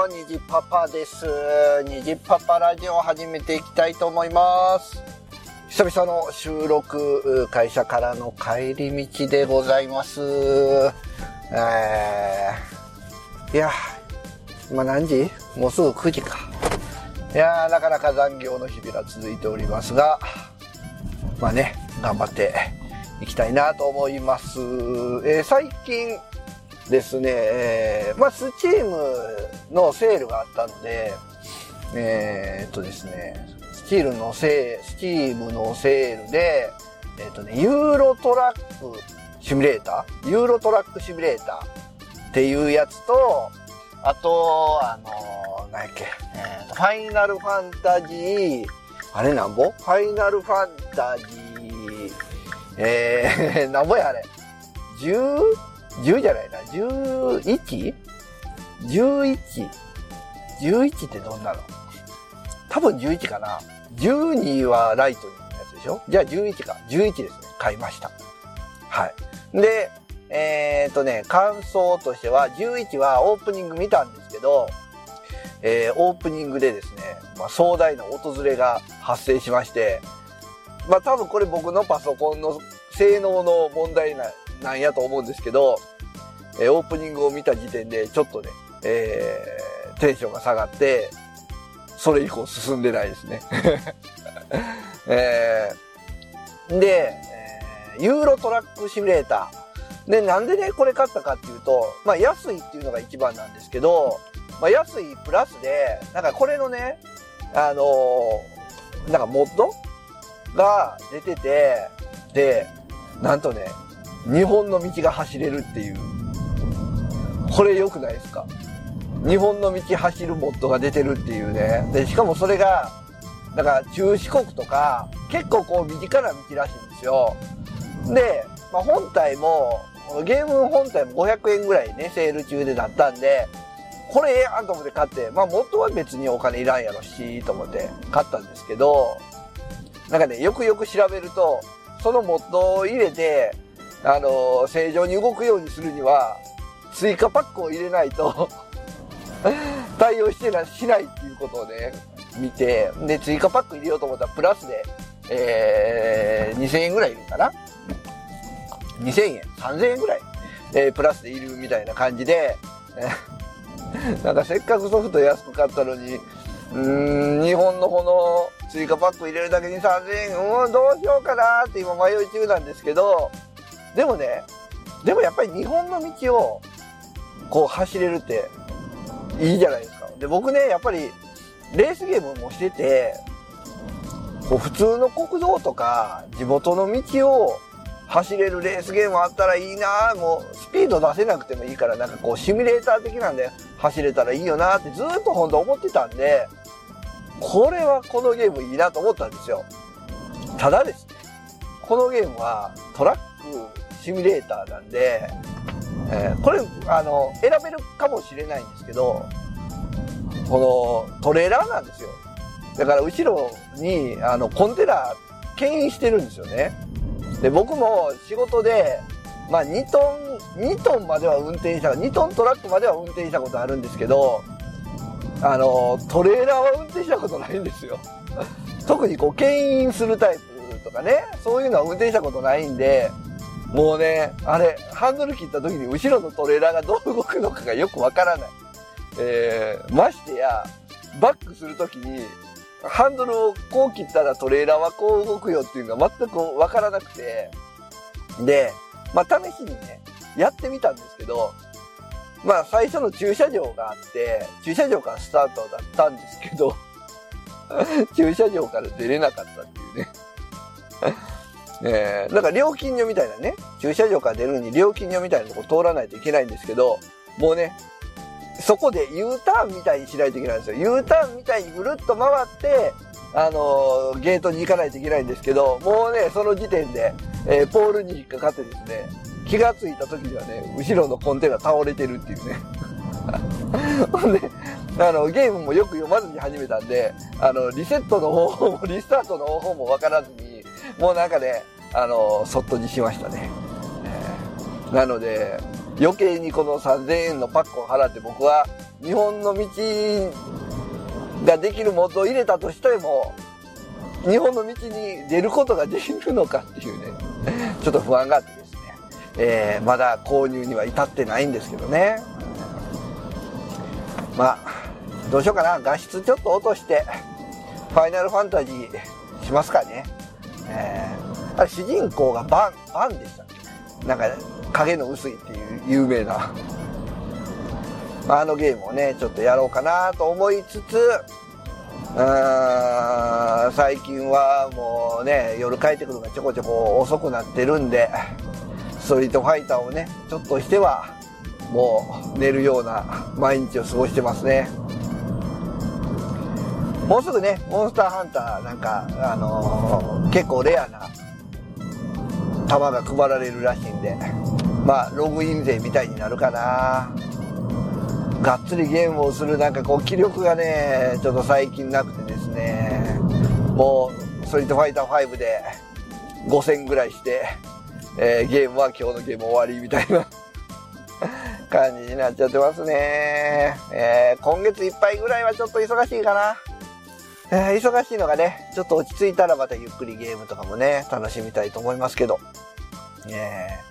も、虹パパです。虹パパラジオ始めていきたいと思います。久々の収録、会社からの帰り道でございます。えー、いや、今何時？もうすぐ9時か。いや、なかなか残業の日々が続いておりますが、まあね、頑張っていきたいなと思います。えー最近ですね、えーまあ、スチームのセールがあったので、えーっとですね、スチールのセール、スチームのセールで、えーっとね、ユーロトラックシミュレーターユーロトラックシミュレーターっていうやつと、あと、あのー、何やっけ、えーと、ファイナルファンタジー、あれなんぼ？ファイナルファンタジー、えー、なんぼやあれ？10? 10じゃないな。11?11? 11ってどんなの？多分11かな。12はライトニングのやつでしょ？じゃあ11か。11ですね。買いました。はい。で、えーっとね、感想としては、11はオープニング見たんですけど、えーオープニングでですね、まあ、壮大な訪れが発生しまして、まあ多分これ僕のパソコンの性能の問題ななんやと思うんですけど、えーオープニングを見た時点でちょっとね、えーテンションが下がって、それ以降進んでないですね。えーで、えーユーロトラックシミュレーター。で、なんでね、これ買ったかっていうと、まあ安いっていうのが一番なんですけど、まあ安いプラスで、なんかこれのね、あのーなんかモッドが出てて、で、なんとね、日本の道が走れるっていう。これ良くないですか？日本の道走るモッドが出てるっていうね。で、しかもそれが、なんか中四国とか、結構こう身近な道らしいんですよ。で、まあ、本体も、ゲーム本体も500円ぐらいね、セール中でだったんで、これええやんと思って買って、まあ元は別にお金いらんやろし、と思って買ったんですけど、なんかね、よくよく調べると、そのモッドを入れて、あの正常に動くようにするには、追加パックを入れないと、対応してな、しないっていうことをね、見て、で、追加パック入れようと思ったら、プラスで、えー、2000円ぐらいいるかな ?2000 円 ?3000 円ぐらい、えープラスでいるみたいな感じで、なんかせっかくソフト安く買ったのに、うーん、日本のこの追加パック入れるだけに3000円、うん、どうしようかなって今迷い中なんですけど、でもね、でもやっぱり日本の道をこう走れるっていいじゃないですか。で、僕ね、やっぱりレースゲームもしてて、こう普通の国道とか地元の道を走れるレースゲームあったらいいなもうスピード出せなくてもいいからなんかこうシミュレーター的なんで走れたらいいよなってずっと本当思ってたんで、これはこのゲームいいなと思ったんですよ。ただですね、このゲームはトラックシミュレーターなんで、えーこれ、あの、選べるかもしれないんですけど、このトレーラーなんですよ。だから後ろに、あの、コンテナ、牽引してるんですよね。で、僕も仕事で、まあ2トン、2トンまでは運転した、2トントラックまでは運転したことあるんですけど、あの、トレーラーは運転したことないんですよ。特にこう、牽引するタイプとかね、そういうのは運転したことないんで、もうね、あれ、ハンドル切った時に後ろのトレーラーがどう動くのかがよくわからない。えー、ましてや、バックするときに、ハンドルをこう切ったらトレーラーはこう動くよっていうのが全くわからなくて、で、まあ試しにね、やってみたんですけど、まあ最初の駐車場があって、駐車場からスタートだったんですけど、駐車場から出れなかったっていうね。えー、だから料金所みたいなね、駐車場から出るのに料金所みたいなとこ通らないといけないんですけど、もうね、そこで U ターンみたいにしないといけないんですよ。U ターンみたいにぐるっと回って、あのーゲートに行かないといけないんですけど、もうね、その時点で、えーポールに引っかかってですね、気がついた時にはね、後ろのコンテナ倒れてるっていうね。ほんで、あの、ゲームもよく読まずに始めたんで、あの、リセットの方法も、リスタートの方法もわからずに、もうなんかね、あの、そっとにしましたね。なので、余計にこの3000円のパックを払って僕は、日本の道ができるモッドを入れたとしても、日本の道に出ることができるのかっていうね、ちょっと不安があってですね、えー、まだ購入には至ってないんですけどね。まあ、どうしようかな。画質ちょっと落として、ファイナルファンタジーしますかね。えー、あれ主人公がバン、バンでしたなんか、影の薄いっていう有名な。あのゲームをね、ちょっとやろうかなと思いつつ、うん最近はもうね、夜帰ってくるのがちょこちょこ遅くなってるんで、ストリートファイターをね、ちょっとしては、もう寝るような毎日を過ごしてますね。もうすぐね、モンスターハンターなんか、あのー、結構レアな弾が配られるらしいんで、まあ、ログイン税みたいになるかな。がっつりゲームをするなんかこう気力がね、ちょっと最近なくてですね、もう、ストリートファイター5で5000ぐらいして、えー、ゲームは今日のゲーム終わりみたいな感じになっちゃってますね。えー、今月いっぱいぐらいはちょっと忙しいかな。えー、忙しいのがね、ちょっと落ち着いたらまたゆっくりゲームとかもね、楽しみたいと思いますけど。えー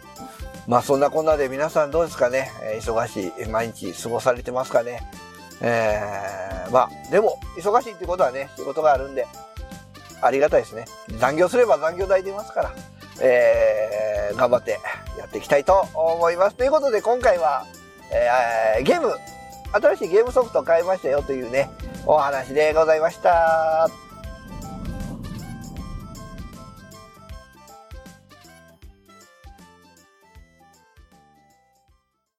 まあそんなこんなで皆さんどうですかね、えー、忙しい毎日過ごされてますかね。えー、まあでも忙しいってことはね、仕事があるんで、ありがたいですね。残業すれば残業代出ますから、えー、頑張ってやっていきたいと思います。ということで今回は、えー、ゲーム、新しいゲームソフトを買いましたよというね、お話でございました。